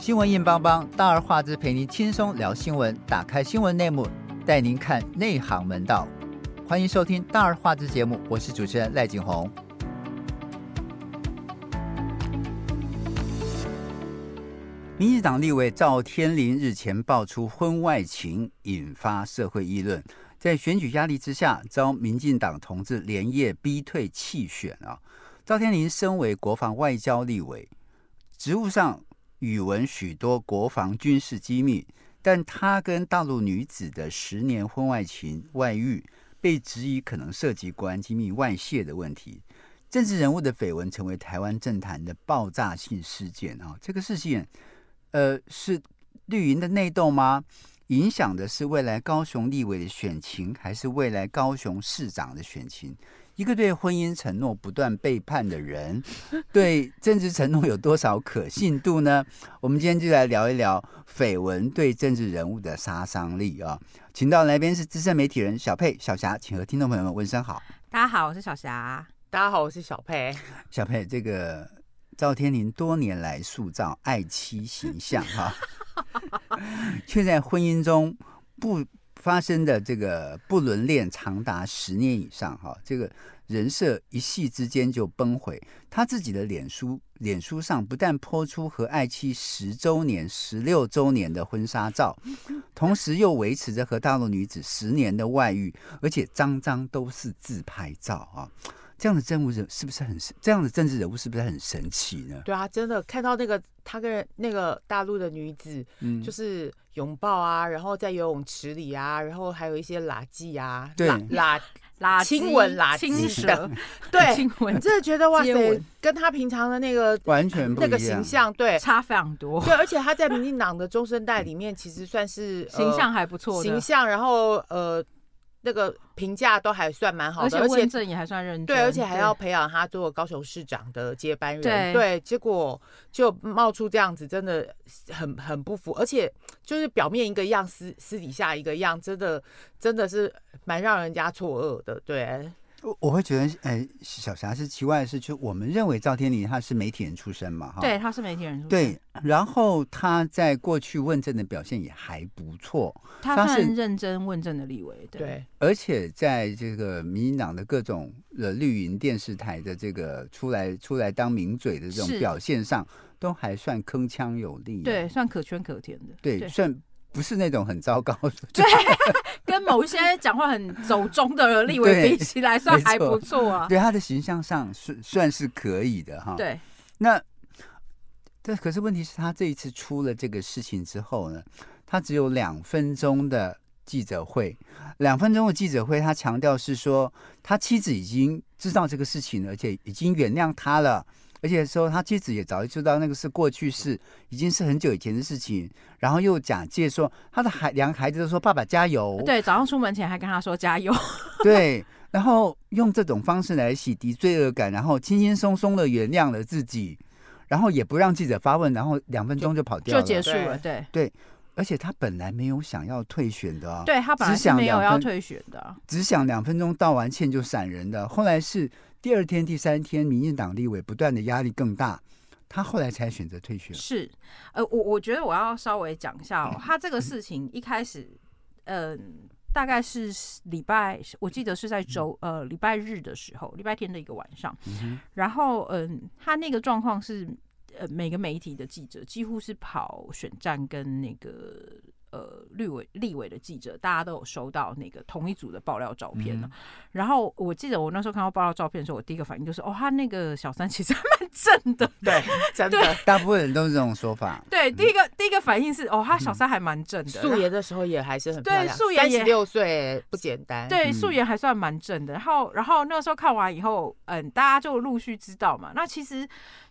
新闻硬邦邦，大而化之，陪您轻松聊新闻。打开新闻内幕，带您看内行门道。欢迎收听大而化之节目，我是主持人赖景红。民进党立委赵天麟日前爆出婚外情，引发社会议论。在选举压力之下，遭民进党同志连夜逼退弃选啊！赵天麟身为国防外交立委，职务上语文许多国防军事机密，但他跟大陆女子的十年婚外情外遇，被质疑可能涉及国安机密外泄的问题。政治人物的绯闻成为台湾政坛的爆炸性事件啊！这个事件，呃，是绿营的内斗吗？影响的是未来高雄立委的选情，还是未来高雄市长的选情？一个对婚姻承诺不断背叛的人，对政治承诺有多少可信度呢？我们今天就来聊一聊绯闻对政治人物的杀伤力啊！请到来宾是资深媒体人小佩、小霞，请和听众朋友们问声好。大家好，我是小霞。大家好，我是小佩。小佩，这个赵天林多年来塑造爱妻形象哈，却在婚姻中不。发生的这个不伦恋长达十年以上，哈，这个人设一夕之间就崩毁。他自己的脸书脸书上不但抛出和爱妻十周年、十六周年的婚纱照，同时又维持着和大陆女子十年的外遇，而且张张都是自拍照啊。这样的政务人是不是很神？这样的政治人物是不是很神奇呢？对啊，真的看到那个他跟那个大陆的女子，嗯，就是拥抱啊，然后在游泳池里啊，然后还有一些垃圾啊，对，拉拉亲吻、拉亲舌，对，亲吻，真的觉得哇塞，跟他平常的那个完全不一样，那个形象，对，差非常多。对，而且他在民进党的中生代里面，其实算是形象还不错，形象，然后呃。那个评价都还算蛮好的，而且问政也还算认真，对，而且还要培养他做高雄市长的接班人，对，对，结果就冒出这样子，真的很很不符，而且就是表面一个样，私私底下一个样，真的真的是蛮让人家错愕的，对。我我会觉得，哎、欸，小霞是奇怪的是，就我们认为赵天麟他是媒体人出身嘛，哈，对，他是媒体人出身，对，然后他在过去问政的表现也还不错，他算认真问政的立委，对，对，而且在这个民进党的各种呃绿营电视台的这个出来出来当名嘴的这种表现上，都还算铿锵有力，对，算可圈可点的，对，对。算。不是那种很糟糕的，对，跟某一些讲话很走中的立委比起来，算还不错啊。对他的形象上算算是可以的哈。对，那这可是问题是他这一次出了这个事情之后呢，他只有两分钟的记者会，两分钟的记者会，他强调是说他妻子已经知道这个事情，而且已经原谅他了。而且说他妻子也早就知道那个是过去式，已经是很久以前的事情。然后又假借说他的孩两个孩子都说爸爸加油，对，早上出门前还跟他说加油，对，然后用这种方式来洗涤罪恶感，然后轻轻松松的原谅了自己，然后也不让记者发问，然后两分钟就跑掉了，就结束了，对对。而且他本来没有想要退选的，对，他本来是没有要退选的，只想两分钟道完歉就闪人的，后来是。第二天、第三天，民进党立委不断的压力更大，他后来才选择退选。是，呃，我我觉得我要稍微讲一下哦，他这个事情一开始，嗯、呃，大概是礼拜，我记得是在周呃礼拜日的时候，礼拜天的一个晚上，嗯、然后嗯、呃，他那个状况是，呃，每个媒体的记者几乎是跑选战跟那个。呃，立委立委的记者，大家都有收到那个同一组的爆料照片 然后我记得我那时候看到爆料照片的时候，我第一个反应就是，哦，他那个小三其实还蛮正的。对，真的，大部分人都是这种说法。对，第一个第一个反应是，哦，他小三还蛮正的。素颜的时候也还是很漂亮。对，素颜也六岁不简单。对，素颜还算蛮正的。然后，然后那个时候看完以后，嗯，大家就陆续知道嘛。那其实。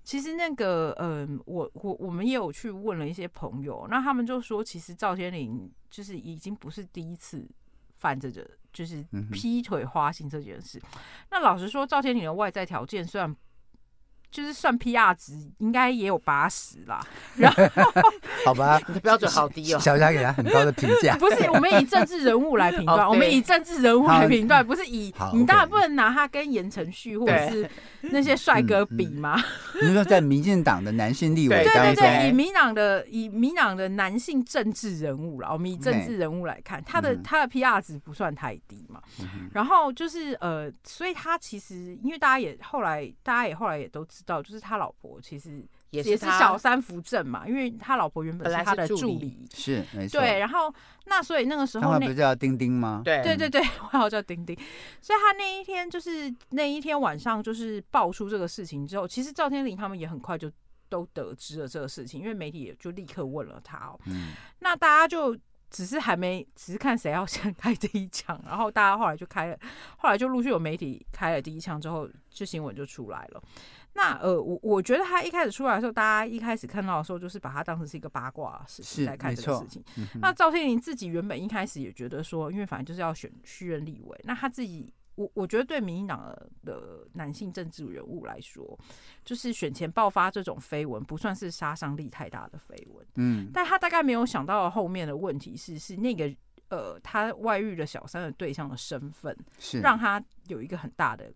其实那个，嗯，我我我们也有去问了一些朋友，那他们就说，其实赵天林就是已经不是第一次犯这个，就是劈腿花心这件事。那老实说，赵天林的外在条件虽然就是算 PR 值，应该也有八十啦。然后，好吧，你的标准好低哦。小霞给他很高的评价。不是，我们以政治人物来评断，哦、我们以政治人物来评断，不是以你当然不能拿他跟言承旭或者是那些帅哥比吗？你说在民进党的男性立委当中，对对对，以民党的以民党的男性政治人物啦，我们以政治人物来看，他的他的 PR 值不算太低嘛。然后就是呃，所以他其实因为大家也后来大家也后来也都知道，就是他老婆其实。也是小三扶正嘛，因为他老婆原本是他的助理，是没错。对，然后那所以那个时候，那不叫丁丁吗？对对对对，我好叫丁丁。所以他那一天就是那一天晚上，就是爆出这个事情之后，其实赵天林他们也很快就都得知了这个事情，因为媒体也就立刻问了他哦。嗯。那大家就只是还没，只是看谁要先 开第一枪，然后大家后来就开了，后来就陆续有媒体开了第一枪之后，就新闻就出来了。那呃，我我觉得他一开始出来的时候，大家一开始看到的时候，就是把他当成是一个八卦事情来看这个事情。嗯、那赵天麟自己原本一开始也觉得说，因为反正就是要选续任立委，那他自己，我我觉得对民进党的男性政治人物来说，就是选前爆发这种绯闻，不算是杀伤力太大的绯闻。嗯，但他大概没有想到后面的问题是，是那个呃，他外遇的小三的对象的身份，是让他有一个很大的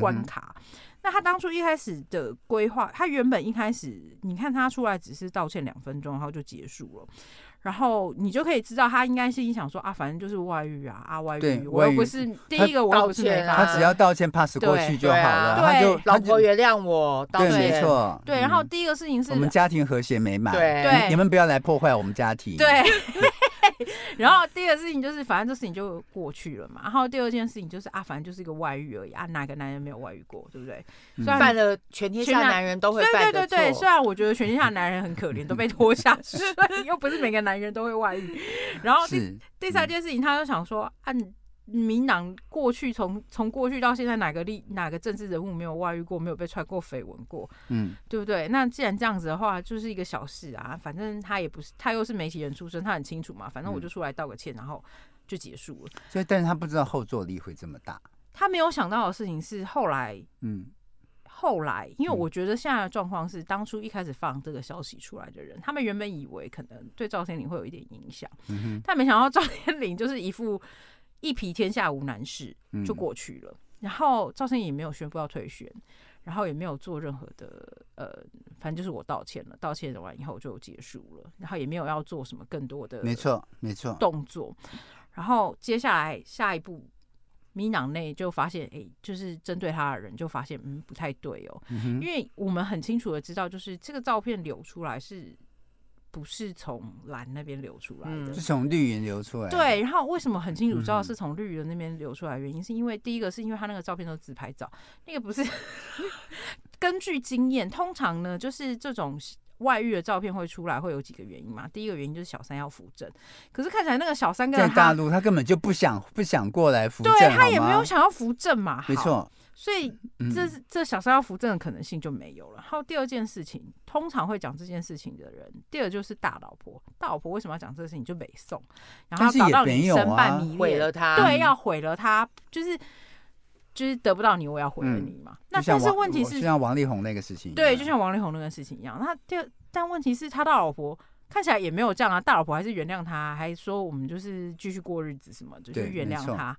关卡。嗯那他当初一开始的规划，他原本一开始，你看他出来只是道歉两分钟，然后就结束了，然后你就可以知道他应该是想说啊，反正就是外遇啊啊外遇，我又不是。第一个，我又不是没他只要道歉 pass 过去就好了，他就老婆原谅我，对，没错，对，然后第一个事情是我们家庭和谐美满，对，你们不要来破坏我们家庭，对。然后第二个事情就是，反正这事情就过去了嘛。然后第二件事情就是啊，反正就是一个外遇而已啊，哪个男人没有外遇过，对不对？虽然犯了全天下男人都会犯的错。对对对对，虽然我觉得全天下男人很可怜，都被拖下水，又不是每个男人都会外遇。然后第第三件事情，他就想说，按、啊。民党过去从从过去到现在，哪个立哪个政治人物没有外遇过，没有被传过绯闻过？嗯，对不对？那既然这样子的话，就是一个小事啊。反正他也不是，他又是媒体人出身，他很清楚嘛。反正我就出来道个歉，然后就结束了。所以，但是他不知道后坐力会这么大。他没有想到的事情是后来，嗯，后来，因为我觉得现在的状况是，当初一开始放这个消息出来的人，他们原本以为可能对赵天林会有一点影响，嗯哼，但没想到赵天林就是一副。一匹天下无难事就过去了，嗯、然后赵胜也没有宣布要退选，然后也没有做任何的呃，反正就是我道歉了，道歉完以后就结束了，然后也没有要做什么更多的没错没错。动作，然后接下来下一步，民党内就发现，哎，就是针对他的人就发现，嗯，不太对哦，嗯、因为我们很清楚的知道，就是这个照片流出来是。不是从蓝那边流出来的，是从绿云流出来。对，然后为什么很清楚知道是从绿云那边流出来？原因是因为第一个是因为他那个照片都是自拍照，那个不是 根据经验，通常呢就是这种外遇的照片会出来会有几个原因嘛。第一个原因就是小三要扶正，可是看起来那个小三跟在大陆他根本就不想不想过来扶正，对他也没有想要扶正嘛，没错。所以这这小三要扶正的可能性就没有了。然后第二件事情，通常会讲这件事情的人，第二就是大老婆。大老婆为什么要讲这个事情？就北宋，然后搞到你身败名裂，毁了他。对，要毁了他，就是就是得不到你，我要毁了你嘛。那但是问题是，就像王力宏那个事情，对，就像王力宏那个事情一样。那第二，但问题是他的老婆。看起来也没有这样啊，大老婆还是原谅他，还说我们就是继续过日子什么，就是原谅他。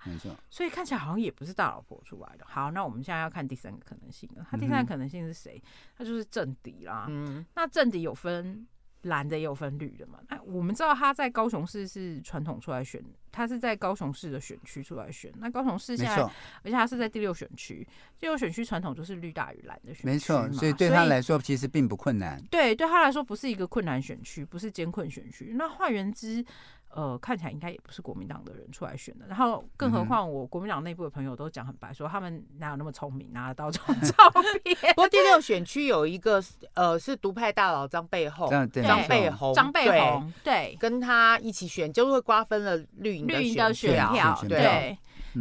所以看起来好像也不是大老婆出来的。好，那我们现在要看第三个可能性了。他第三个可能性是谁？他就是政敌啦。嗯，那政敌有分。蓝的也有分绿的嘛？哎，我们知道他在高雄市是传统出来选，他是在高雄市的选区出来选。那高雄市现在，而且他是在第六选区，第六选区传统就是绿大于蓝的选区，没错。所以对他来说其实并不困难。对，对他来说不是一个困难选区，不是艰困选区。那换言之。呃，看起来应该也不是国民党的人出来选的，然后更何况我国民党内部的朋友都讲很白，说他们哪有那么聪明拿得到这种照片。不过第六选区有一个呃是独派大佬张背后，张背后，张背后，对，跟他一起选，就会瓜分了绿营的选票，对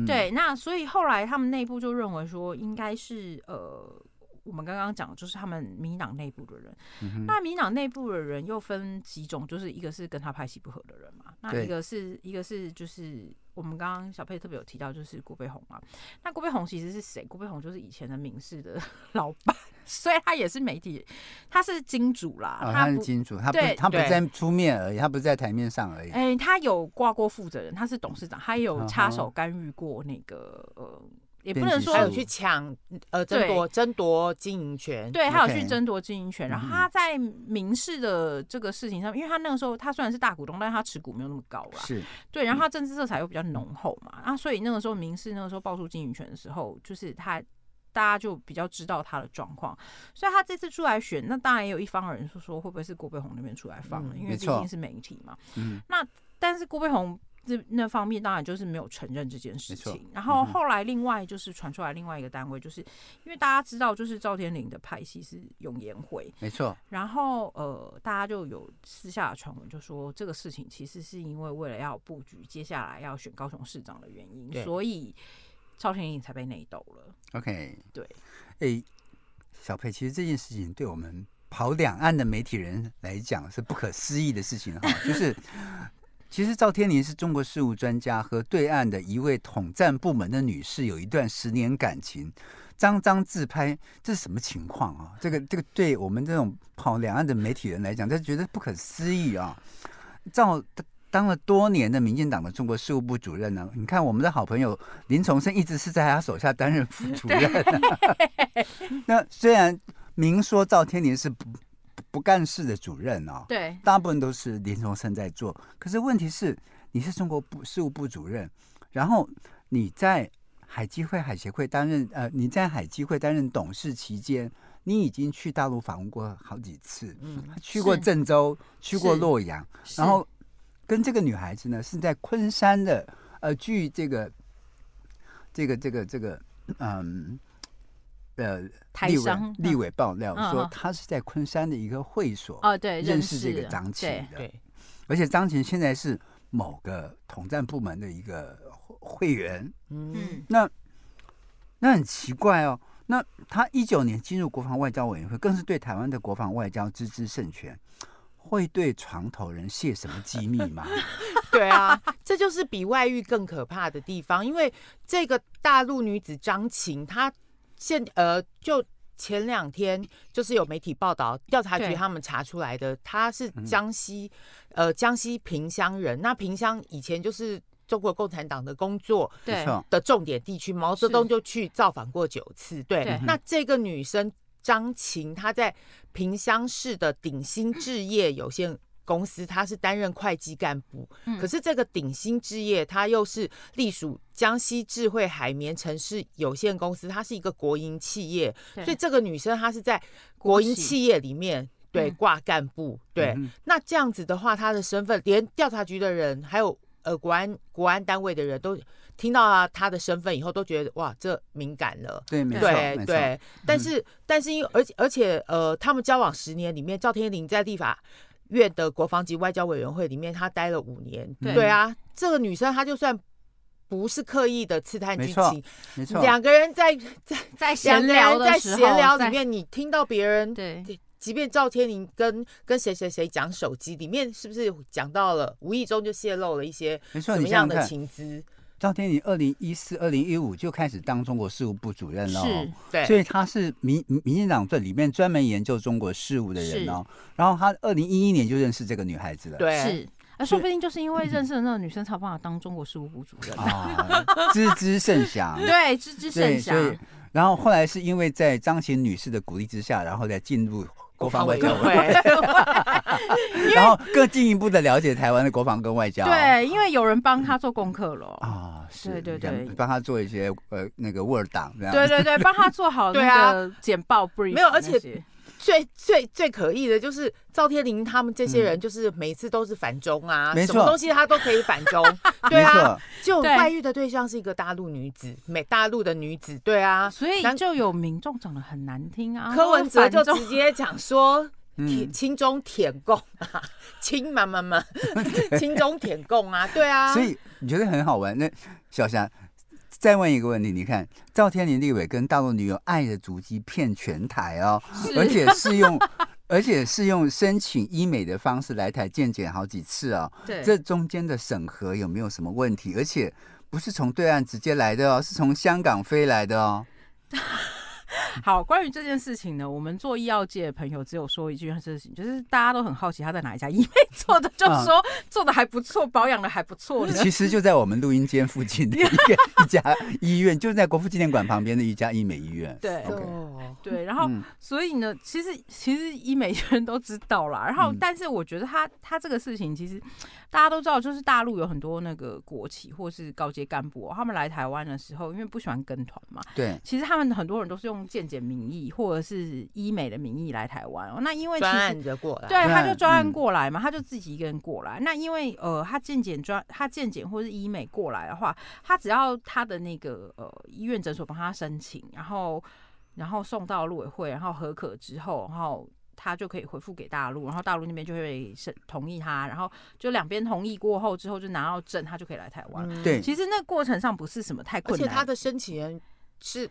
对。那所以后来他们内部就认为说，应该是呃。我们刚刚讲的就是他们民进党内部的人，嗯、那民进党内部的人又分几种，就是一个是跟他派系不合的人嘛，那一个是一个是就是我们刚刚小佩特别有提到，就是郭背红嘛。那郭背红其实是谁？郭背红就是以前的民视的老板，所以他也是媒体，他是金主啦。哦、他是金主，他不他不在出面而已，他不是在台面上而已。哎、欸，他有挂过负责人，他是董事长，他也有插手干预过那个呃。也不能说还有去抢呃争夺争夺经营权，对，还有去争夺经营权。然后他在民事的这个事情上，因为他那个时候他虽然是大股东，但是他持股没有那么高啦。是对，然后他政治色彩又比较浓厚嘛，啊，所以那个时候民事那个时候爆出经营权的时候，就是他大家就比较知道他的状况，所以他这次出来选，那当然也有一方人说说会不会是郭背红那边出来放了，因为毕竟是媒体嘛。嗯，那但是郭背红。这那方面当然就是没有承认这件事情，然后后来另外就是传出来另外一个单位，就是因为大家知道就是赵天麟的派系是永延会，没错，然后呃大家就有私下的传闻，就说这个事情其实是因为为了要布局接下来要选高雄市长的原因，所以赵天麟才被内斗了。OK，对，哎，小佩，其实这件事情对我们跑两岸的媒体人来讲是不可思议的事情哈，就是。其实赵天麟是中国事务专家，和对岸的一位统战部门的女士有一段十年感情，张张自拍，这是什么情况啊？这个这个对我们这种跑两岸的媒体人来讲，他觉得不可思议啊！赵当了多年的民进党的中国事务部主任呢，你看我们的好朋友林崇生一直是在他手下担任副 主任，那虽然明说赵天麟是不。不干事的主任哦，对，大部分都是林崇生在做。可是问题是，你是中国部事务部主任，然后你在海基会、海协会担任呃，你在海基会担任董事期间，你已经去大陆访问过好几次，嗯，去过郑州，去过洛阳，然后跟这个女孩子呢是在昆山的，呃，据这个这个这个这个嗯。呃，立委立委爆料说，他是在昆山的一个会所哦，对，认识这个张琴的，对，而且张琴现在是某个统战部门的一个会员，嗯，那那很奇怪哦，那他一九年进入国防外交委员会，更是对台湾的国防外交知之甚全，会对床头人泄什么机密吗？对啊，这就是比外遇更可怕的地方，因为这个大陆女子张琴，她。现呃，就前两天就是有媒体报道，调查局他们查出来的，他是江西呃江西萍乡人。那萍乡以前就是中国共产党的工作的重点地区，毛泽东就去造访过九次。对，那这个女生张琴，她在萍乡市的鼎新置业有限公司，他是担任会计干部，可是这个鼎新置业，它又是隶属江西智慧海绵城市有限公司，它是一个国营企业，所以这个女生她是在国营企业里面对挂干部，对，那这样子的话，她的身份连调查局的人，还有呃国安国安单位的人都听到了她的身份以后，都觉得哇，这敏感了，对，没错，对对，但是但是因为而且而且呃，他们交往十年里面，赵天林在立法院的国防及外交委员会里面，她待了五年。对，对啊，这个女生她就算不是刻意的刺探军情，没错，两个人在在在闲聊在闲聊里面，你听到别人对，即便赵天麟跟跟谁谁谁讲手机里面，是不是讲到了，无意中就泄露了一些什么样的情资？赵天麟二零一四、二零一五就开始当中国事务部主任了，是，对，所以他是民民进党这里面专门研究中国事务的人哦。然后他二零一一年就认识这个女孩子了，对，是，那说不定就是因为认识了那个女生，才有办法当中国事务部主任。啊，知之甚详，对，知之甚详。然后后来是因为在张琴女士的鼓励之下，然后再进入。国防外交会，然后更进一步的了解台湾的国防跟外交。对，因为有人帮他做功课了。啊，是，对对对，帮他做一些呃那个 Word 档，对对对，帮他做好那个简报 brief。没有，而且。最最最可疑的就是赵天林他们这些人，就是每次都是反中啊，什么东西他都可以反中，对啊，就外遇的对象是一个大陆女子，美大陆的女子，对啊，所以就有民众长得很难听啊。柯文哲就直接讲说，亲中舔共啊，亲嘛嘛嘛，亲中舔共啊，对啊，所以你觉得很好玩？那小霞。再问一个问题，你看赵天林立伟跟大陆女友爱的足迹骗全台哦，而且是用而且是用申请医美的方式来台健检好几次哦。对，这中间的审核有没有什么问题？而且不是从对岸直接来的哦，是从香港飞来的哦。好，关于这件事情呢，我们做医药界的朋友只有说一句事情，就是大家都很好奇他在哪一家医美 做的，就说做的还不错，保养的还不错。其实就在我们录音间附近的一个 一家医院，就是在国父纪念馆旁边的一家医美医院。对，OK，对，然后、嗯、所以呢，其实其实医美人都知道啦。然后，但是我觉得他他这个事情，其实大家都知道，就是大陆有很多那个国企或是高阶干部、喔，他们来台湾的时候，因为不喜欢跟团嘛，对，其实他们很多人都是用健检名义或者是医美的名义来台湾、哦。那因为其实过来，对，他就专案过来嘛，他就自己一个人过来。那因为呃，他健检专，他健检或是医美过来的话，他只要他的那个呃医院诊所帮他申请，然后然后送到陆委会，然后核可之后，然后他就可以回复给大陆，然后大陆那边就会审同意他，然后就两边同意过后之后，就拿到证，他就可以来台湾。嗯、对，其实那过程上不是什么太困难，而且他的申请人是。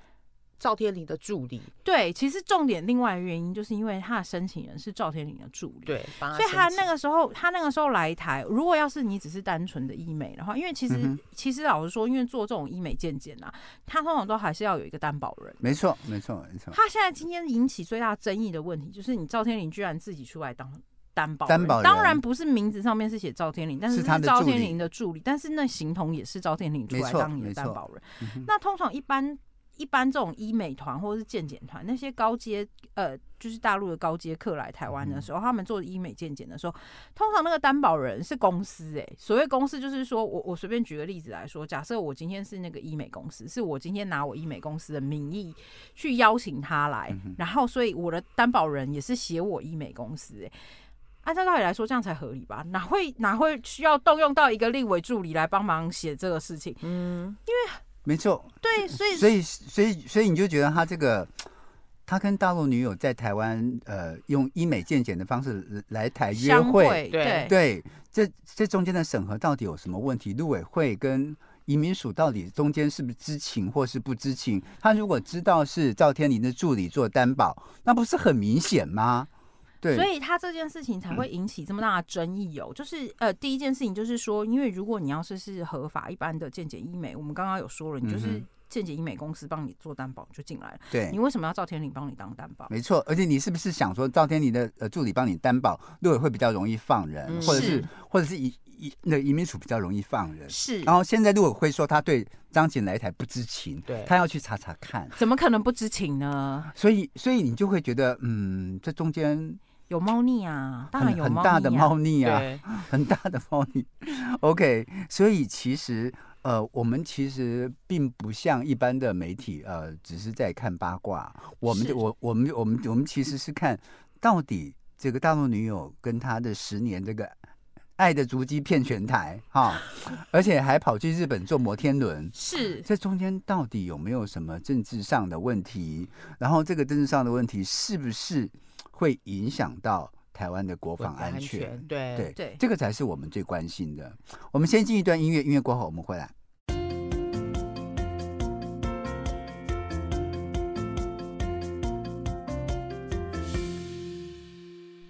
赵天林的助理，对，其实重点另外原因就是因为他的申请人是赵天林的助理，对，所以他那个时候，他那个时候来台，如果要是你只是单纯的医美的话，因为其实、嗯、其实老实说，因为做这种医美健检啊，他通常都还是要有一个担保人，没错，没错，没错。他现在今天引起最大争议的问题，就是你赵天林居然自己出来当担保，担保人，当然不是名字上面是写赵天林，但是是赵天林的助理，但是那形同也是赵天林出来当你的担保人。那通常一般。一般这种医美团或者是健检团，那些高阶呃，就是大陆的高阶客来台湾的时候，嗯、他们做医美健检的时候，通常那个担保人是公司诶、欸。所谓公司，就是说我我随便举个例子来说，假设我今天是那个医美公司，是我今天拿我医美公司的名义去邀请他来，嗯、然后所以我的担保人也是写我医美公司。按照道理来说，这样才合理吧？哪会哪会需要动用到一个立委助理来帮忙写这个事情？嗯，因为。没错，对，所以所以所以所以你就觉得他这个，他跟大陆女友在台湾呃用医美健检的方式来台约会，对对，这这中间的审核到底有什么问题？陆委会跟移民署到底中间是不是知情或是不知情？他如果知道是赵天麟的助理做担保，那不是很明显吗？对，所以他这件事情才会引起这么大的争议哦。就是呃，第一件事情就是说，因为如果你要是是合法一般的健检医美，我们刚刚有说了，你就是健检医美公司帮你做担保就进来了。对，你为什么要赵天林帮你当担保？没错，而且你是不是想说赵天林的呃助理帮你担保，陆委会比较容易放人，或者是或者是移移那移民署比较容易放人？是。然后现在陆委会说他对张景来台不知情，对，他要去查查看，怎么可能不知情呢？所以所以你就会觉得，嗯，这中间。有猫腻啊，当然有猫腻啊，很大的猫腻啊，很大的猫腻。OK，所以其实呃，我们其实并不像一般的媒体呃，只是在看八卦。我们我我们我们我们其实是看到底这个大陆女友跟他的十年这个爱的足迹骗全台哈，而且还跑去日本坐摩天轮，是这中间到底有没有什么政治上的问题？然后这个政治上的问题是不是？会影响到台湾的国防安全，安全对对对，这个才是我们最关心的。我们先进一段音乐，音乐过后我们回来。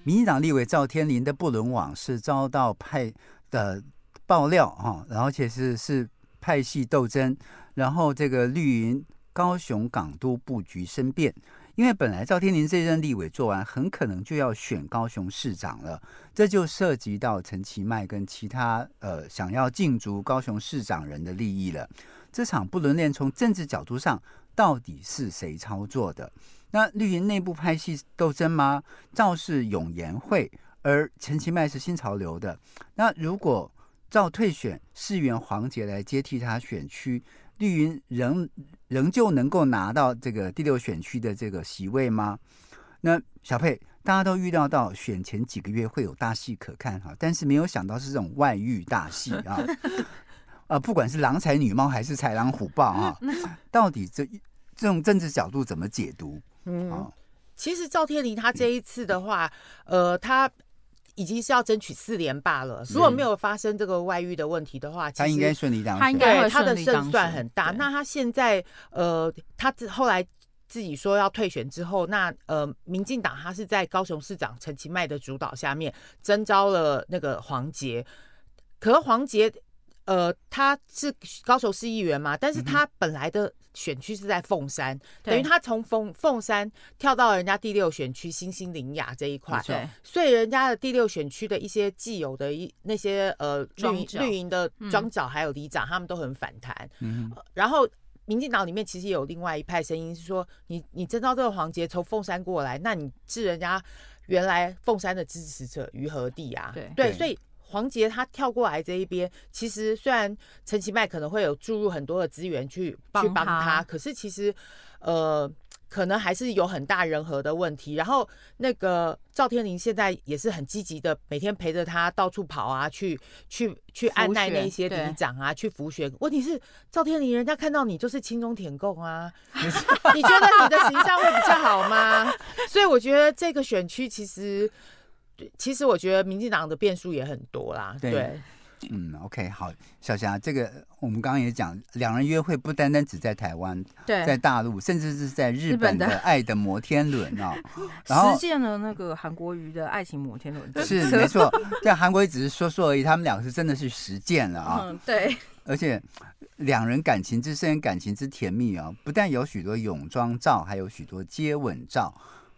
民进党立委赵天麟的不伦网是遭到派的爆料哈，然后且是是派系斗争，然后这个绿营高雄港都布局生变。因为本来赵天麟这任立委做完，很可能就要选高雄市长了，这就涉及到陈其迈跟其他呃想要竞逐高雄市长人的利益了。这场不伦恋从政治角度上到底是谁操作的？那绿营内部派系斗争吗？赵是永延会，而陈其迈是新潮流的。那如果赵退选，市员黄杰来接替他选区，绿营仍仍旧能够拿到这个第六选区的这个席位吗？那小佩，大家都预料到选前几个月会有大戏可看哈，但是没有想到是这种外遇大戏啊！啊，不管是郎才女貌还是豺狼虎豹啊，到底这这种政治角度怎么解读？嗯，其实赵天麟他这一次的话，呃，他。已经是要争取四连霸了。如果没有发生这个外遇的问题的话，他应该顺利当选。他应该他的胜算很大。那他现在呃，他后来自己说要退选之后，那呃，民进党他是在高雄市长陈其迈的主导下面征召了那个黄杰，可是黄杰。呃，他是高雄市议员嘛，但是他本来的选区是在凤山，嗯、等于他从凤凤山跳到了人家第六选区新兴林雅这一块，对，所以人家的第六选区的一些既有的一那些呃绿营绿营的庄脚还有里长，他们都很反弹。嗯、呃，然后民进党里面其实有另外一派声音是说，你你征召这个黄捷从凤山过来，那你置人家原来凤山的支持者于何地啊？对对，所以。黄杰他跳过来这一边，其实虽然陈其迈可能会有注入很多的资源去去帮他，可是其实呃，可能还是有很大人和的问题。然后那个赵天麟现在也是很积极的，每天陪着他到处跑啊，去去去按耐那些里长啊，去扶选。问题是赵天麟人家看到你就是轻中舔供啊，你觉得你的形象会比较好吗？所以我觉得这个选区其实。其实我觉得民进党的变数也很多啦。对，对嗯，OK，好，小霞，这个我们刚刚也讲，两人约会不单单只在台湾，对，在大陆，甚至是在日本的爱的摩天轮啊，然后实践了那个韩国瑜的爱情摩天轮，是没错。但韩国瑜只是说说而已，他们两个是真的是实践了啊。嗯，对。而且两人感情之深，感情之甜蜜啊，不但有许多泳装照，还有许多接吻照。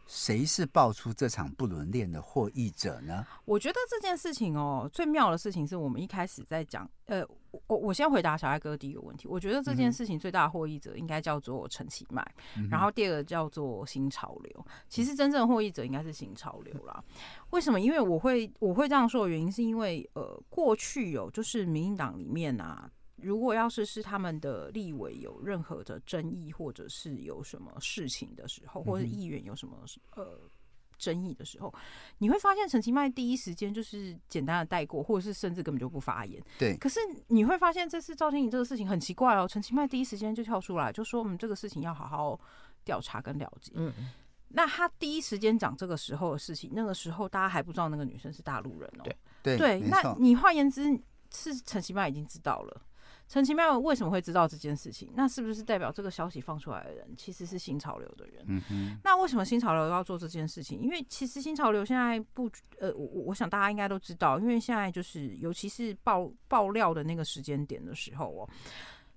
谁是爆出这场不伦恋的获益者呢？我觉得这件事情哦，最妙的事情是我们一开始在讲，呃，我我先回答小爱哥第一个问题。我觉得这件事情最大的获益者应该叫做陈其迈，嗯、然后第二个叫做新潮流。其实真正获益者应该是新潮流啦。嗯、为什么？因为我会我会这样说的原因，是因为呃，过去有就是民进党里面啊。如果要是是他们的立委有任何的争议，或者是有什么事情的时候，或者议员有什么呃争议的时候，你会发现陈其迈第一时间就是简单的带过，或者是甚至根本就不发言。对。可是你会发现这次赵天颖这个事情很奇怪哦，陈其迈第一时间就跳出来就说我们这个事情要好好调查跟了解。嗯。那他第一时间讲这个时候的事情，那个时候大家还不知道那个女生是大陆人哦。对对。对。那你换言之是陈其迈已经知道了。陈其妙为什么会知道这件事情？那是不是代表这个消息放出来的人其实是新潮流的人？那为什么新潮流要做这件事情？因为其实新潮流现在不呃，我我想大家应该都知道，因为现在就是尤其是爆爆料的那个时间点的时候哦。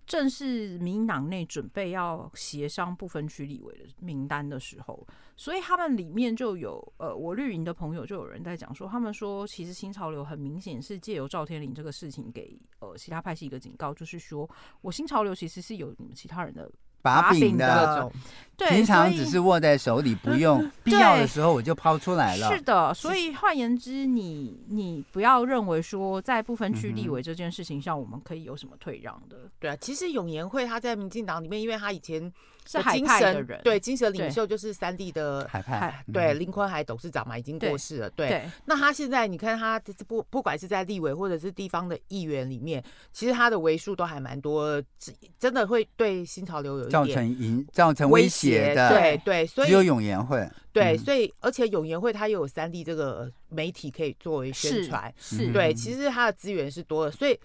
正是民党内准备要协商不分区立委的名单的时候，所以他们里面就有呃，我绿营的朋友就有人在讲说，他们说其实新潮流很明显是借由赵天林这个事情给呃其他派系一个警告，就是说我新潮流其实是有你们其他人的。把柄的，对，平常只是握在手里，不用必要的时候我就抛出来了。是的，所以换言之，你你不要认为说在不分区立委这件事情上，我们可以有什么退让的。对啊，其实永延会他在民进党里面，因为他以前是海派的人，对，精神领袖就是三 D 的海派，对，林坤海董事长嘛，已经过世了。对，那他现在你看他不不管是在立委或者是地方的议员里面，其实他的为数都还蛮多，真的会对新潮流有。造成影，造成威胁的，对对，所以只有永延会，对，所以而且永延会它又有三 D 这个媒体可以作为宣传，是对，其实它的资源是多的，所以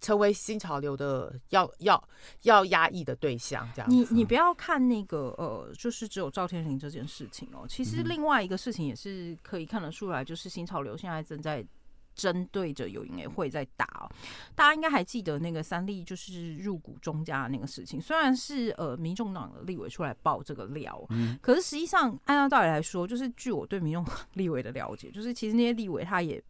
成为新潮流的要要要压抑的对象，这样。你你不要看那个呃，就是只有赵天麟这件事情哦，其实另外一个事情也是可以看得出来，就是新潮流现在正在。针对着有营会在打哦，大家应该还记得那个三立就是入股中家那个事情，虽然是呃民众党的立委出来爆这个料，嗯，可是实际上按照道理来说，就是据我对民众立委的了解，就是其实那些立委他也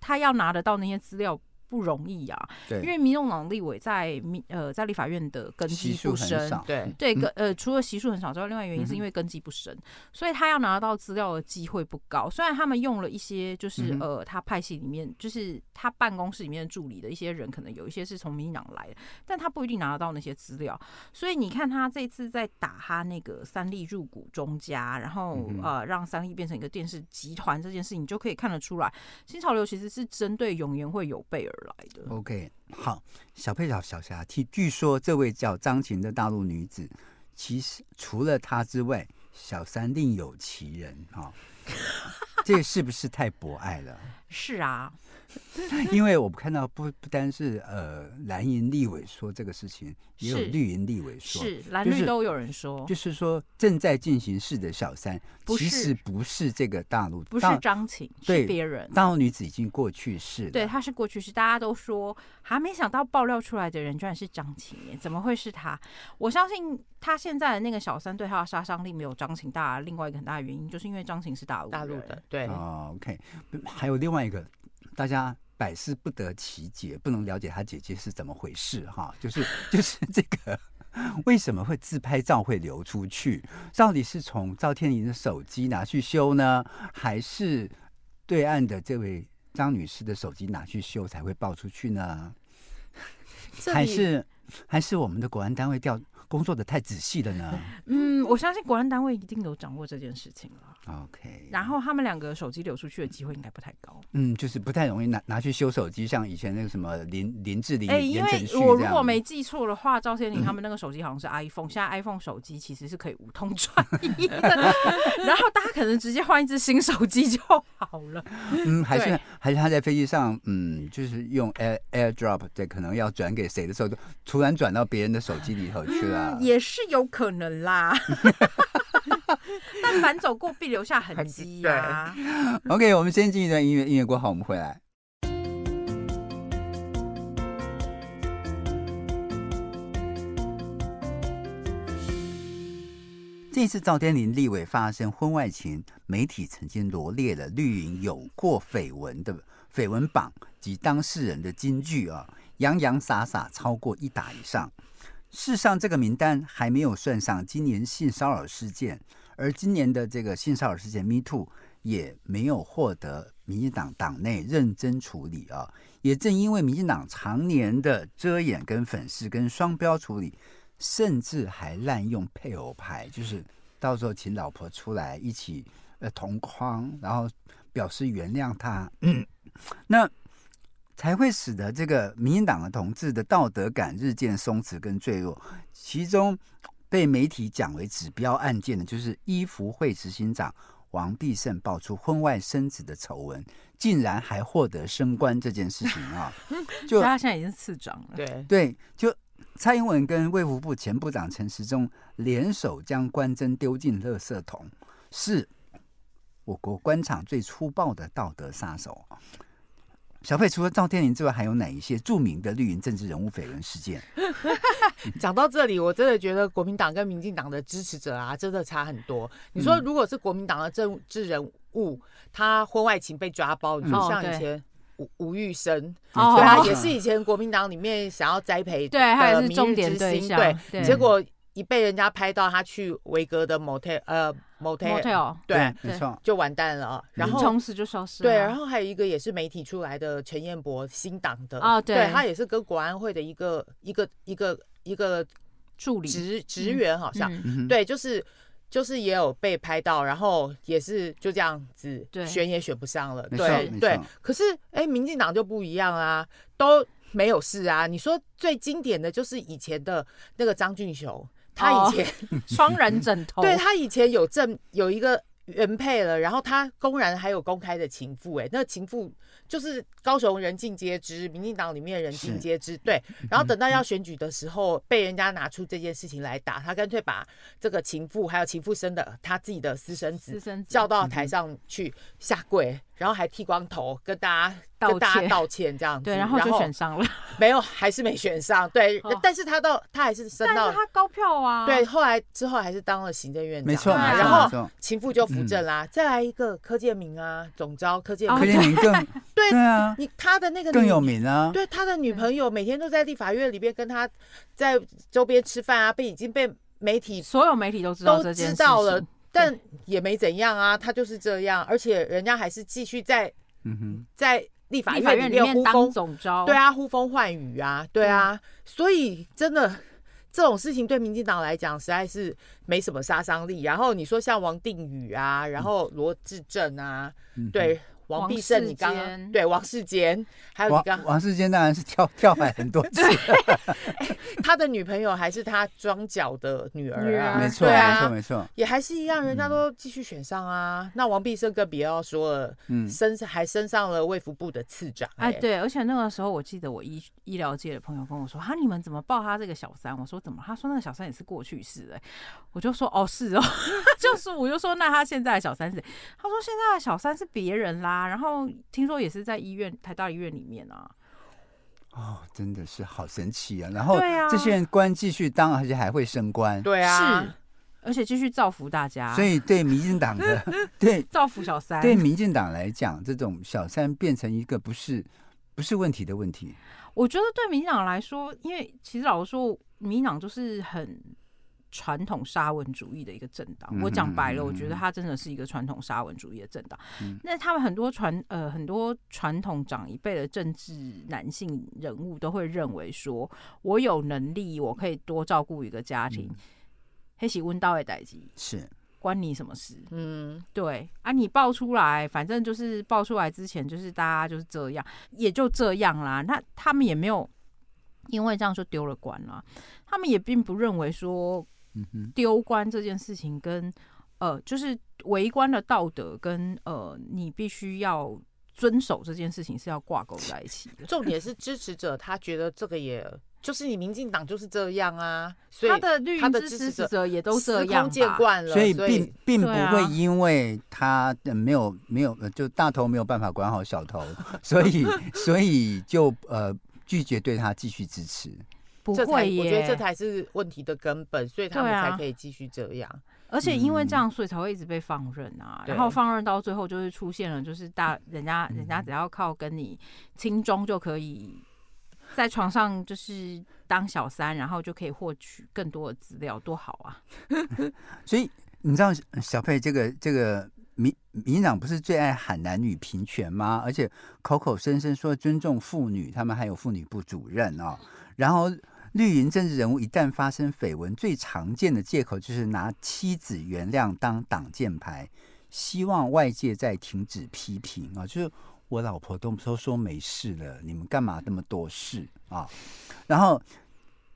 他要拿得到那些资料。不容易啊，对，因为民众党立委在民呃在立法院的根基不深，对对，个呃除了席数很少之外，另外原因是因为根基不深，所以他要拿到资料的机会不高。虽然他们用了一些就是呃他派系里面就是他办公室里面的助理的一些人，可能有一些是从民进党来的，但他不一定拿得到那些资料。所以你看他这次在打他那个三立入股中家，然后呃让三立变成一个电视集团这件事情，你就可以看得出来，新潮流其实是针对永延会有备而来的。OK，好，小佩小小霞，据据说这位叫张琴的大陆女子，其实除了她之外，小三另有其人哈，哦、这是不是太博爱了？是啊，因为我们看到不不单是呃蓝营立委说这个事情，也有绿营立委说，是蓝绿都有人说，就是说正在进行式的小三，其实不是这个大陆，不是张晴，是别人。大陆女子已经过去式，对，她是过去式，大家都说，还没想到爆料出来的人居然是张晴耶，怎么会是她？我相信她现在的那个小三对她的杀伤力没有张晴大，另外一个很大的原因就是因为张晴是大陆大陆的，对。哦，OK，还有另外一个，大家。百思不得其解，不能了解他姐姐是怎么回事哈，就是就是这个为什么会自拍照会流出去？到底是从赵天麟的手机拿去修呢，还是对岸的这位张女士的手机拿去修才会爆出去呢？还是还是我们的国安单位调工作的太仔细了呢？嗯，我相信国安单位一定有掌握这件事情了。OK，然后他们两个手机流出去的机会应该不太高。嗯，就是不太容易拿拿去修手机，像以前那个什么林林志玲。哎，因为我如果没记错的话，赵天林他们那个手机好像是 iPhone，、嗯、现在 iPhone 手机其实是可以无痛转移的，然后大家可能直接换一只新手机就好了。嗯，还是还是他在飞机上，嗯，就是用 Air AirDrop，对，可能要转给谁的时候，就突然转到别人的手机里头去了，嗯、也是有可能啦。但凡走过必留下痕迹呀、啊。OK，我们先进一段音乐，音乐过后我们回来。这次赵天林立委发生婚外情，媒体曾经罗列了绿营有过绯闻的绯闻榜及当事人的金句啊，洋洋洒洒超过一打以上。事实上，这个名单还没有算上今年性骚扰事件，而今年的这个性骚扰事件 Me Too 也没有获得民进党党内认真处理啊。也正因为民进党常年的遮掩、跟粉饰、跟双标处理，甚至还滥用配偶牌，就是到时候请老婆出来一起呃同框，然后表示原谅他。嗯，那。才会使得这个民进党的同志的道德感日渐松弛跟坠落。其中被媒体讲为指标案件的，就是医福会执行长王必胜爆出婚外生子的丑闻，竟然还获得升官这件事情啊！就他现在已经是次长了。对对，就蔡英文跟卫福部前部长陈时中联手将官箴丢进垃圾桶，是我国官场最粗暴的道德杀手。小佩，除了赵天麟之外，还有哪一些著名的绿营政治人物绯闻事件？讲到这里，我真的觉得国民党跟民进党的支持者啊，真的差很多。你说，如果是国民党的政治人物，他婚外情被抓包，你说像以前吴吴玉生，对啊，也是以前国民党里面想要栽培的明日之星，对，结果。一被人家拍到他去维格的 motel 呃 motel 对，没错，就完蛋了。然后从此就消失了。对，然后还有一个也是媒体出来的陈彦博，新党的。啊，对，他也是跟国安会的一个一个一个一个助理。职职员，好像。对，就是就是也有被拍到，然后也是就这样子选也选不上了。对对，可是哎，民进党就不一样啊，都没有事啊。你说最经典的就是以前的那个张俊雄。他以前双、oh, 人枕头，对，他以前有正有一个原配了，然后他公然还有公开的情妇，哎，那个情妇就是高雄人尽皆知，民进党里面人尽皆知，对。然后等到要选举的时候，被人家拿出这件事情来打，他干脆把这个情妇还有情妇生的他自己的私生子叫到台上去下跪，然后还剃光头跟大家。跟大家道歉。这样子，对，然后就选上了，没有，还是没选上，对，但是他到他还是升到，但是他高票啊，对，后来之后还是当了行政院长，没错，然后情妇就扶正啦，再来一个柯建明啊，总招柯建明，柯建铭更 对啊，你他的那个更有名啊，对，他的女朋友每天都在立法院里边跟他在周边吃饭啊，被已经被媒体所有媒体都知道都知道了，但也没怎样啊，他就是这样，而且人家还是继续在嗯哼。在。立法院里面当总招，对啊，呼风唤雨啊，对啊，嗯、所以真的这种事情对民进党来讲实在是没什么杀伤力。然后你说像王定宇啊，然后罗志正啊，嗯、对，王必胜，你刚刚对王世坚，还有你刚王世坚当然是跳跳海很多 次，他的女朋友还是他庄脚的女儿啊，没错，没错，没错，也还是一样，人家都继续选上啊。那王必胜更不要说了，嗯，升还升上了卫福部的次长，哎，对，而且那个时候我记得我医医疗界的朋友跟我说，哈，你们怎么报他这个小三？我说怎么？他说那个小三也是过去式，哎，我就说哦是哦，就是我就说那他现在的小三是？他说现在的小三是别人啦。然后听说也是在医院台大医院里面啊，哦，真的是好神奇啊！然后这些人官继续当，而且还会升官，对啊，是，而且继续造福大家。所以对民进党的 对造福小三，对民进党来讲，这种小三变成一个不是不是问题的问题。我觉得对民进党来说，因为其实老实说，民进党就是很。传统沙文主义的一个政党，我讲白了，我觉得他真的是一个传统沙文主义的政党。那他们很多传呃很多传统长一辈的政治男性人物都会认为说，我有能力，我可以多照顾一个家庭。黑喜温到的代际是关你什么事？嗯，对啊，你爆出来，反正就是爆出来之前，就是大家就是这样，也就这样啦。那他们也没有因为这样就丢了官了，他们也并不认为说。丢官这件事情跟呃，就是为官的道德跟呃，你必须要遵守这件事情是要挂钩在一起的。重点是支持者他觉得这个也就是你民进党就是这样啊，所以他的绿营支持者也都这样见惯了，所以并并不会因为他没有没有就大头没有办法管好小头，所以所以就呃拒绝对他继续支持。不会耶，我觉得这才是问题的根本，所以他们才可以继续这样。而且因为这样，所以才会一直被放任啊。然后放任到最后，就是出现了，就是大人家人家只要靠跟你亲中就可以在床上就是当小三，然后就可以获取更多的资料，多好啊！所以你知道小佩这个这个民民进党不是最爱喊男女平权吗？而且口口声声说尊重妇女，他们还有妇女部主任哦，然后。绿营政治人物一旦发生绯闻，最常见的借口就是拿妻子原谅当挡箭牌，希望外界再停止批评啊！就是我老婆都都说没事了，你们干嘛那么多事啊？然后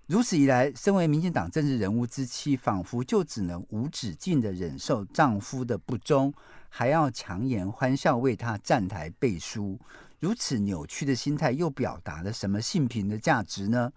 如此一来，身为民进党政治人物之妻，仿佛就只能无止境的忍受丈夫的不忠，还要强颜欢笑为他站台背书。如此扭曲的心态，又表达了什么性平的价值呢？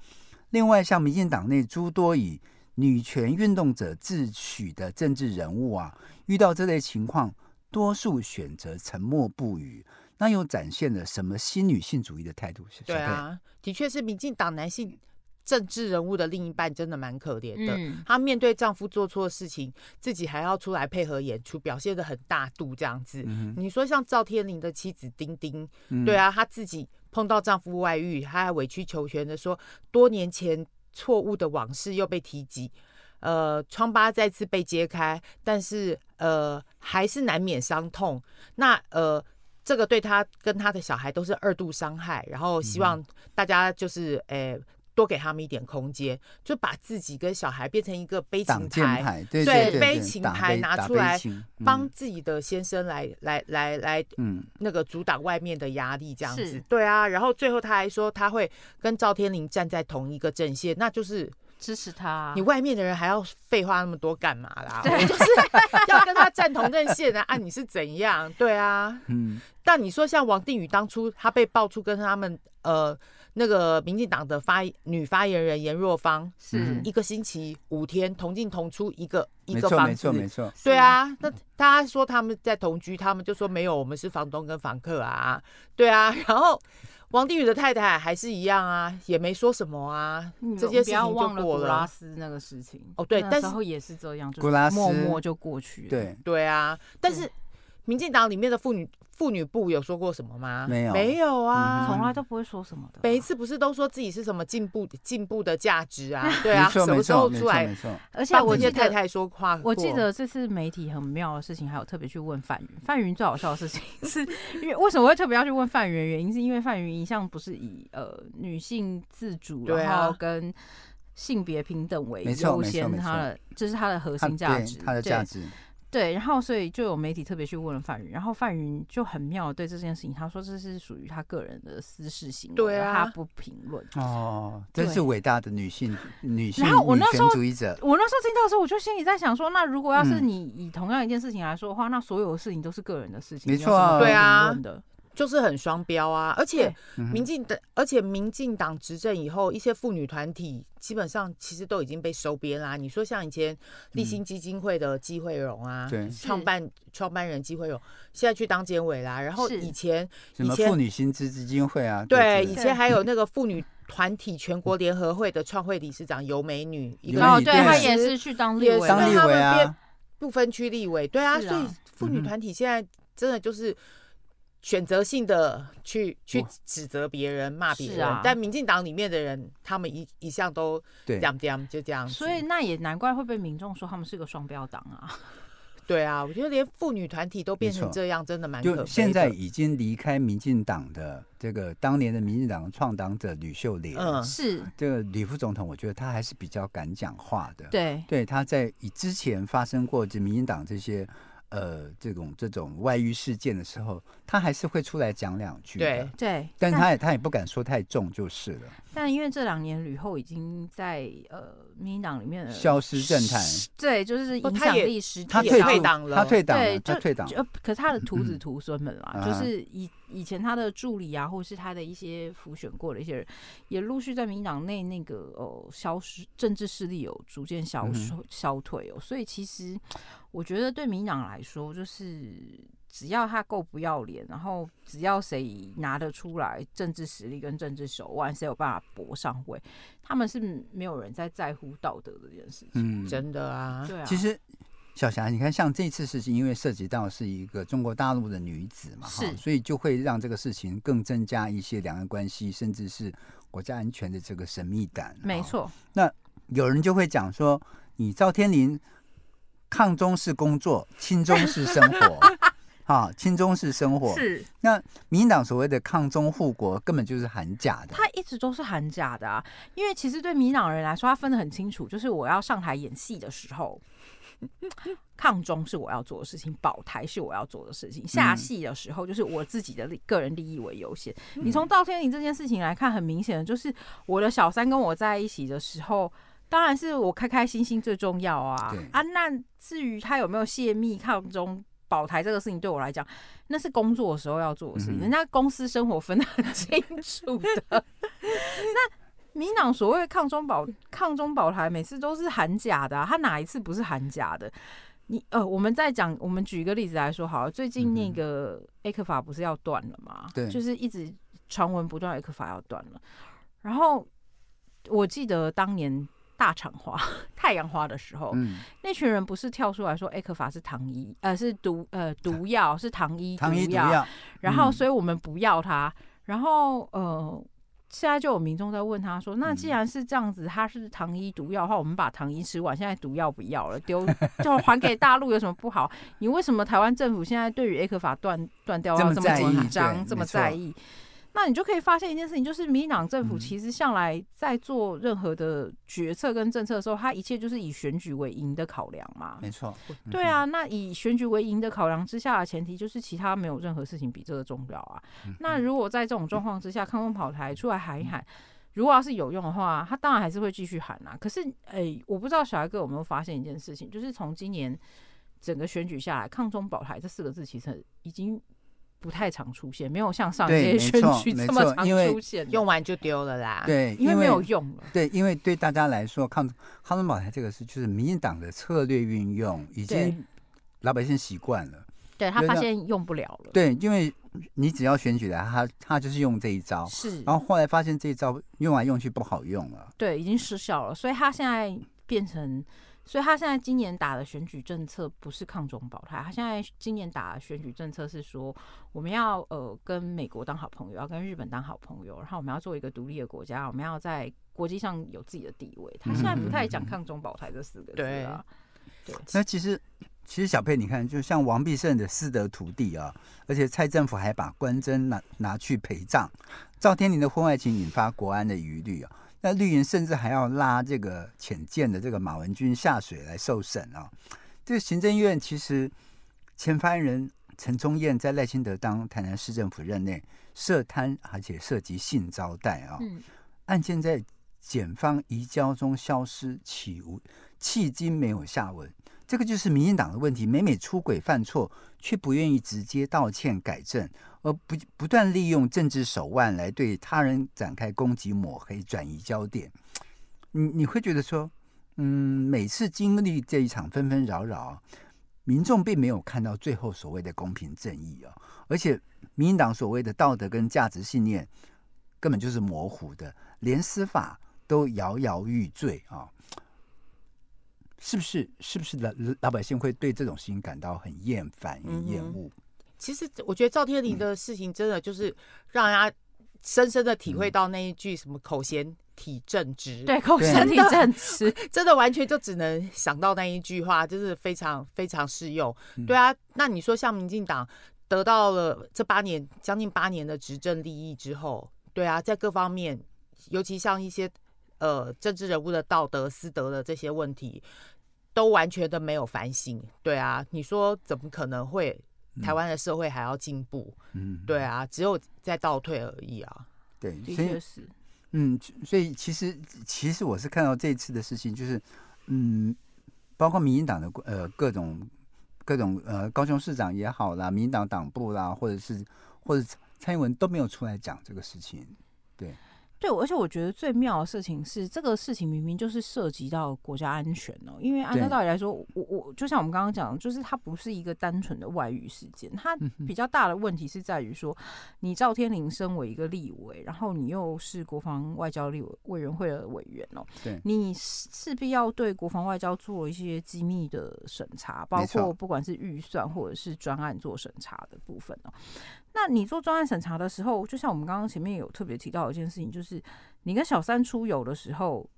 另外，像民进党内诸多以女权运动者自诩的政治人物啊，遇到这类情况，多数选择沉默不语，那又展现了什么新女性主义的态度？对啊，的确是民进党男性政治人物的另一半真的蛮可怜的。嗯、她面对丈夫做错事情，自己还要出来配合演出，表现的很大度这样子。嗯、你说像赵天麟的妻子丁丁，嗯、对啊，她自己。碰到丈夫外遇，她还委曲求全的说，多年前错误的往事又被提及，呃，疮疤再次被揭开，但是呃，还是难免伤痛。那呃，这个对她跟她的小孩都是二度伤害，然后希望大家就是诶。欸多给他们一点空间，就把自己跟小孩变成一个悲情牌，对，对，对，对悲情牌拿出来，帮自己的先生来、嗯、来来来，嗯，那个阻挡外面的压力，这样子，对啊。然后最后他还说他会跟赵天林站在同一个阵线，那就是支持他。你外面的人还要废话那么多干嘛啦？对就是 要跟他站同阵线的啊？你是怎样？对啊，嗯。但你说像王定宇当初他被爆出跟他们呃。那个民进党的发女发言人严若芳是。一个星期五天同进同出一个一个房子，没错没错，对啊，那大家说他们在同居，他们就说没有，我们是房东跟房客啊，对啊，然后王定宇的太太还是一样啊，也没说什么啊，这件事情就过了。古拉斯那个事情哦，对，但是也是这样，就是默默就过去了，对。对啊，但是民进党里面的妇女。妇女部有说过什么吗？没有，没有啊，从来都不会说什么的。每一次不是都说自己是什么进步、进步的价值啊？对啊，什么时候出来？而且我记得太太说话，我记得这次媒体很妙的事情，还有特别去问范云。范云最好笑的事情 是因为为什么会特别要去问范云？原因是因为范云一向不是以呃女性自主，然后跟性别平等为优先，他的这是他的核心价值，他的价值。对，然后所以就有媒体特别去问了范云，然后范云就很妙对这件事情，他说这是属于他个人的私事行为，对啊，他不评论。哦，真是伟大的女性女性然后我那时候女权主义者。我那时候听到的时候，我就心里在想说，那如果要是你以同样一件事情来说的话，嗯、那所有的事情都是个人的事情，没错、啊，对啊。就是很双标啊，而且民进党，而且民进党执政以后，一些妇女团体基本上其实都已经被收编啦。你说像以前立新基金会的季慧荣啊，对，创办创办人季慧荣，现在去当监委啦。然后以前什么妇女薪资基金会啊，对，以前还有那个妇女团体全国联合会的创会理事长尤美女，一个哦，对，她也是去当立委，当立委啊，不分区立委，对啊，所以妇女团体现在真的就是。选择性的去去指责别人、骂别人，啊、但民进党里面的人，他们一一向都这样这样就这样，所以那也难怪会被民众说他们是个双标党啊。对啊，我觉得连妇女团体都变成这样，真的蛮可悲的。就现在已经离开民进党的这个当年的民进党创党者吕秀莲，嗯，是这个吕副总统，我觉得他还是比较敢讲话的。对，对，他在以之前发生过这民进党这些。呃，这种这种外遇事件的时候，他还是会出来讲两句的。对对，但是他也他也不敢说太重，就是了。但因为这两年吕后已经在呃民进党里面消失政坛，对，就是影响力失，他退党了，他退党了，他退党。呃，可是他的徒子徒孙们啦，就是以以前他的助理啊，或是他的一些辅选过的一些人，也陆续在民进党内那个呃消失，政治势力有逐渐消消退哦。所以其实我觉得对民进党来说，就是。只要他够不要脸，然后只要谁拿得出来政治实力跟政治手腕，谁有办法搏上位，他们是没有人在在乎道德的这件事情。嗯，真的啊。对啊。其实小霞，你看，像这次事情，因为涉及到是一个中国大陆的女子嘛，哈，所以就会让这个事情更增加一些两岸关系，甚至是国家安全的这个神秘感。没错。那有人就会讲说，你赵天林抗中是工作，亲中是生活。啊，亲中式生活是。那民进党所谓的抗中护国，根本就是喊假的。他一直都是喊假的啊，因为其实对民党人来说，他分得很清楚，就是我要上台演戏的时候，抗中是我要做的事情，保台是我要做的事情。下戏的时候，就是我自己的个人利益为优先。嗯、你从赵天麟这件事情来看，很明显的就是我的小三跟我在一起的时候，当然是我开开心心最重要啊。啊，那至于他有没有泄密抗中？保台这个事情对我来讲，那是工作的时候要做的事情，人家公司生活分得很清楚的。那民党所谓抗中保抗中保台，每次都是喊假的，啊，他哪一次不是喊假的？你呃，我们再讲，我们举一个例子来说好了，最近那个 A 克法不是要断了吗？对，就是一直传闻不断，A 克法要断了。然后我记得当年。大厂花、太阳花的时候，嗯、那群人不是跳出来说，艾克法是糖衣，呃，是毒，呃，毒药是糖衣，毒药。然后，所以我们不要它。嗯、然后，呃，现在就有民众在问他说，那既然是这样子，它是糖衣毒药的话，我们把糖衣吃完，现在毒药不要了，丢 就还给大陆有什么不好？你为什么台湾政府现在对于艾克法断断掉要这么紧张，这么在意？那你就可以发现一件事情，就是民进党政府其实向来在做任何的决策跟政策的时候，它一切就是以选举为赢的考量嘛。没错，对啊。那以选举为赢的考量之下的前提，就是其他没有任何事情比这个重要啊。那如果在这种状况之下，抗中保台出来喊一喊，如果要是有用的话，他当然还是会继续喊啊。可是，哎，我不知道小孩哥有没有发现一件事情，就是从今年整个选举下来，“抗中保台”这四个字其实已经。不太常出现，没有像上一届选举这么常出现，用完就丢了啦。对，因为没有用了。对，因为对大家来说，抗抗中保台这个是，就是民进党的策略运用，已经老百姓习惯了。对，他发现用不了了。对，因为你只要选举来，他他就是用这一招。是。然后后来发现这一招用来用去不好用了。对，已经失效了，所以他现在变成。所以他现在今年打的选举政策不是抗中保台，他现在今年打的选举政策是说，我们要呃跟美国当好朋友，要跟日本当好朋友，然后我们要做一个独立的国家，我们要在国际上有自己的地位。他现在不太讲抗中保台这四个字啊。对，那其实其实小佩，你看，就像王必胜的私德徒弟啊，而且蔡政府还把关真拿拿去陪葬，赵天麟的婚外情引发国安的疑虑啊。那绿营甚至还要拉这个潜舰的这个马文君下水来受审啊！这个行政院其实前发言人陈宗燕在赖清德当台南市政府任内涉贪，而且涉及性招待啊，嗯、案件在检方移交中消失，岂无迄今没有下文。这个就是民进党的问题，每每出轨犯错，却不愿意直接道歉改正，而不不断利用政治手腕来对他人展开攻击、抹黑、转移焦点。你你会觉得说，嗯，每次经历这一场纷纷扰扰，民众并没有看到最后所谓的公平正义啊，而且民进党所谓的道德跟价值信念根本就是模糊的，连司法都摇摇欲坠啊。是不是？是不是老老百姓会对这种事情感到很厌烦、很厌恶？其实，我觉得赵天麟的事情真的就是让人家深深的体会到那一句什么“口嫌体正直”，对，口嫌体正直，真的完全就只能想到那一句话，就是非常非常适用。对啊，那你说像民进党得到了这八年将近八年的执政利益之后，对啊，在各方面，尤其像一些呃政治人物的道德、私德的这些问题。都完全的没有反省，对啊，你说怎么可能会台湾的社会还要进步？嗯，对啊，只有在倒退而已啊。对，的确是。嗯，所以其实其实我是看到这次的事情，就是嗯，包括民进党的呃各种各种呃高雄市长也好啦，民进党党部啦，或者是或者蔡英文都没有出来讲这个事情，对。对，而且我觉得最妙的事情是，这个事情明明就是涉及到国家安全哦。因为按照道理来说，我我就像我们刚刚讲的，就是它不是一个单纯的外遇事件，它比较大的问题是在于说，你赵天林身为一个立委，然后你又是国防外交立委委员会的委员哦，对，你势必要对国防外交做一些机密的审查，包括不管是预算或者是专案做审查的部分哦。那你做专案审查的时候，就像我们刚刚前面有特别提到一件事情，就是你跟小三出游的时候，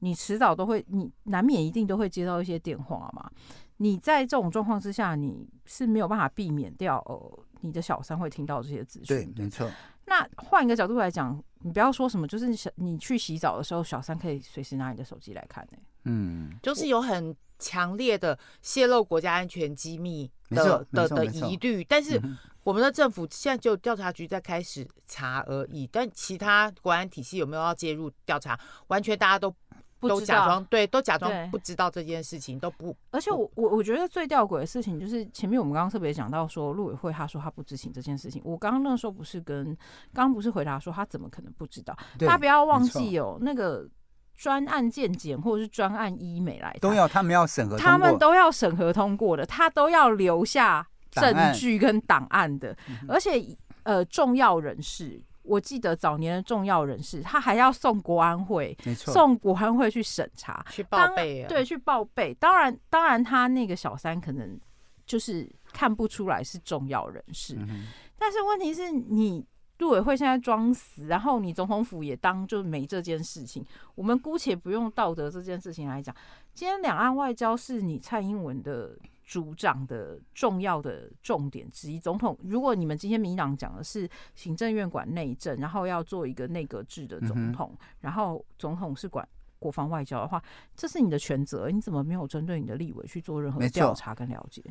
你迟早都会，你难免一定都会接到一些电话嘛。你在这种状况之下，你是没有办法避免掉，呃，你的小三会听到这些资讯。对，没错。那换一个角度来讲，你不要说什么，就是小你去洗澡的时候，小三可以随时拿你的手机来看呢、欸。嗯，就是有很强烈的泄露国家安全机密的的的疑虑，但是。嗯我们的政府现在就调查局在开始查而已，但其他国安体系有没有要介入调查？完全大家都都假装对，都假装不知道这件事情，都不。而且我我我觉得最吊诡的事情就是前面我们刚刚特别讲到说陆委会他说他不知情这件事情，我刚刚那个时候不是跟刚刚不是回答说他怎么可能不知道？大家不要忘记哦，那个专案健检或者是专案医美来都要他们要审核，他们都要审核通过的，他都要留下。证据跟档案的，而且呃，重要人士，我记得早年的重要人士，他还要送国安会，没错，送国安会去审查，去报备，对，去报备。当然，当然，他那个小三可能就是看不出来是重要人士，嗯、但是问题是你陆委会现在装死，然后你总统府也当就没这件事情。我们姑且不用道德这件事情来讲，今天两岸外交是你蔡英文的。主掌的重要的重点之一，总统，如果你们今天民党讲的是行政院管内政，然后要做一个内阁制的总统，嗯、然后总统是管国防外交的话，这是你的权责，你怎么没有针对你的立委去做任何调查跟了解？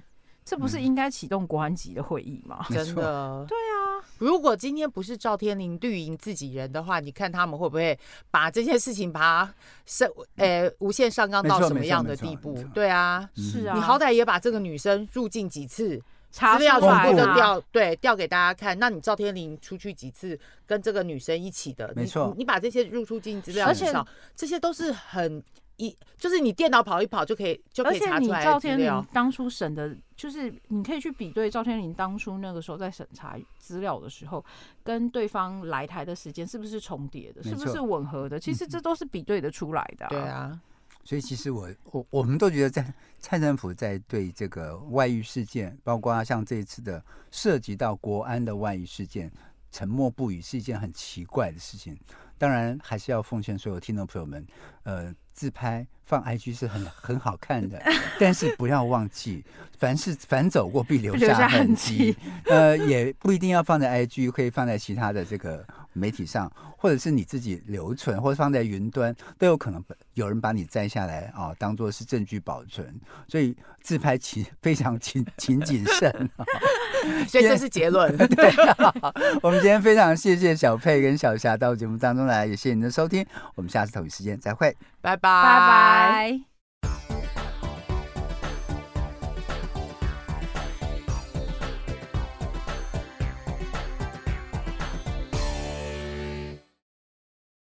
这不是应该启动国安级的会议吗？嗯、真的，对啊。如果今天不是赵天林绿营自己人的话，你看他们会不会把这件事情把它上呃无限上纲到什么样的地步？对啊，是啊。你好歹也把这个女生入境几次资料全部都调对调给大家看。那你赵天林出去几次跟这个女生一起的？没错，你把这些入出境资料介绍，这些都是很。一就是你电脑跑一跑就可以就可以查出来赵天林当初审的，就是你可以去比对赵天林当初那个时候在审查资料的时候，跟对方来台的时间是不是重叠的，是不是吻合的？其实这都是比对的出来的。对啊，所以其实我我我们都觉得，在蔡政府在对这个外遇事件，包括像这一次的涉及到国安的外遇事件，沉默不语是一件很奇怪的事情。当然，还是要奉劝所有听众朋友们，呃，自拍放 IG 是很很好看的，但是不要忘记，凡是凡走过必留下痕迹。呃，也不一定要放在 IG，可以放在其他的这个媒体上，或者是你自己留存，或者放在云端，都有可能有人把你摘下来啊，当做是证据保存。所以自拍请非常请请谨慎。所以这是结论。对，我们今天非常谢谢小佩跟小霞到节目当中来，也谢谢您的收听。我们下次同一时间再会，拜拜，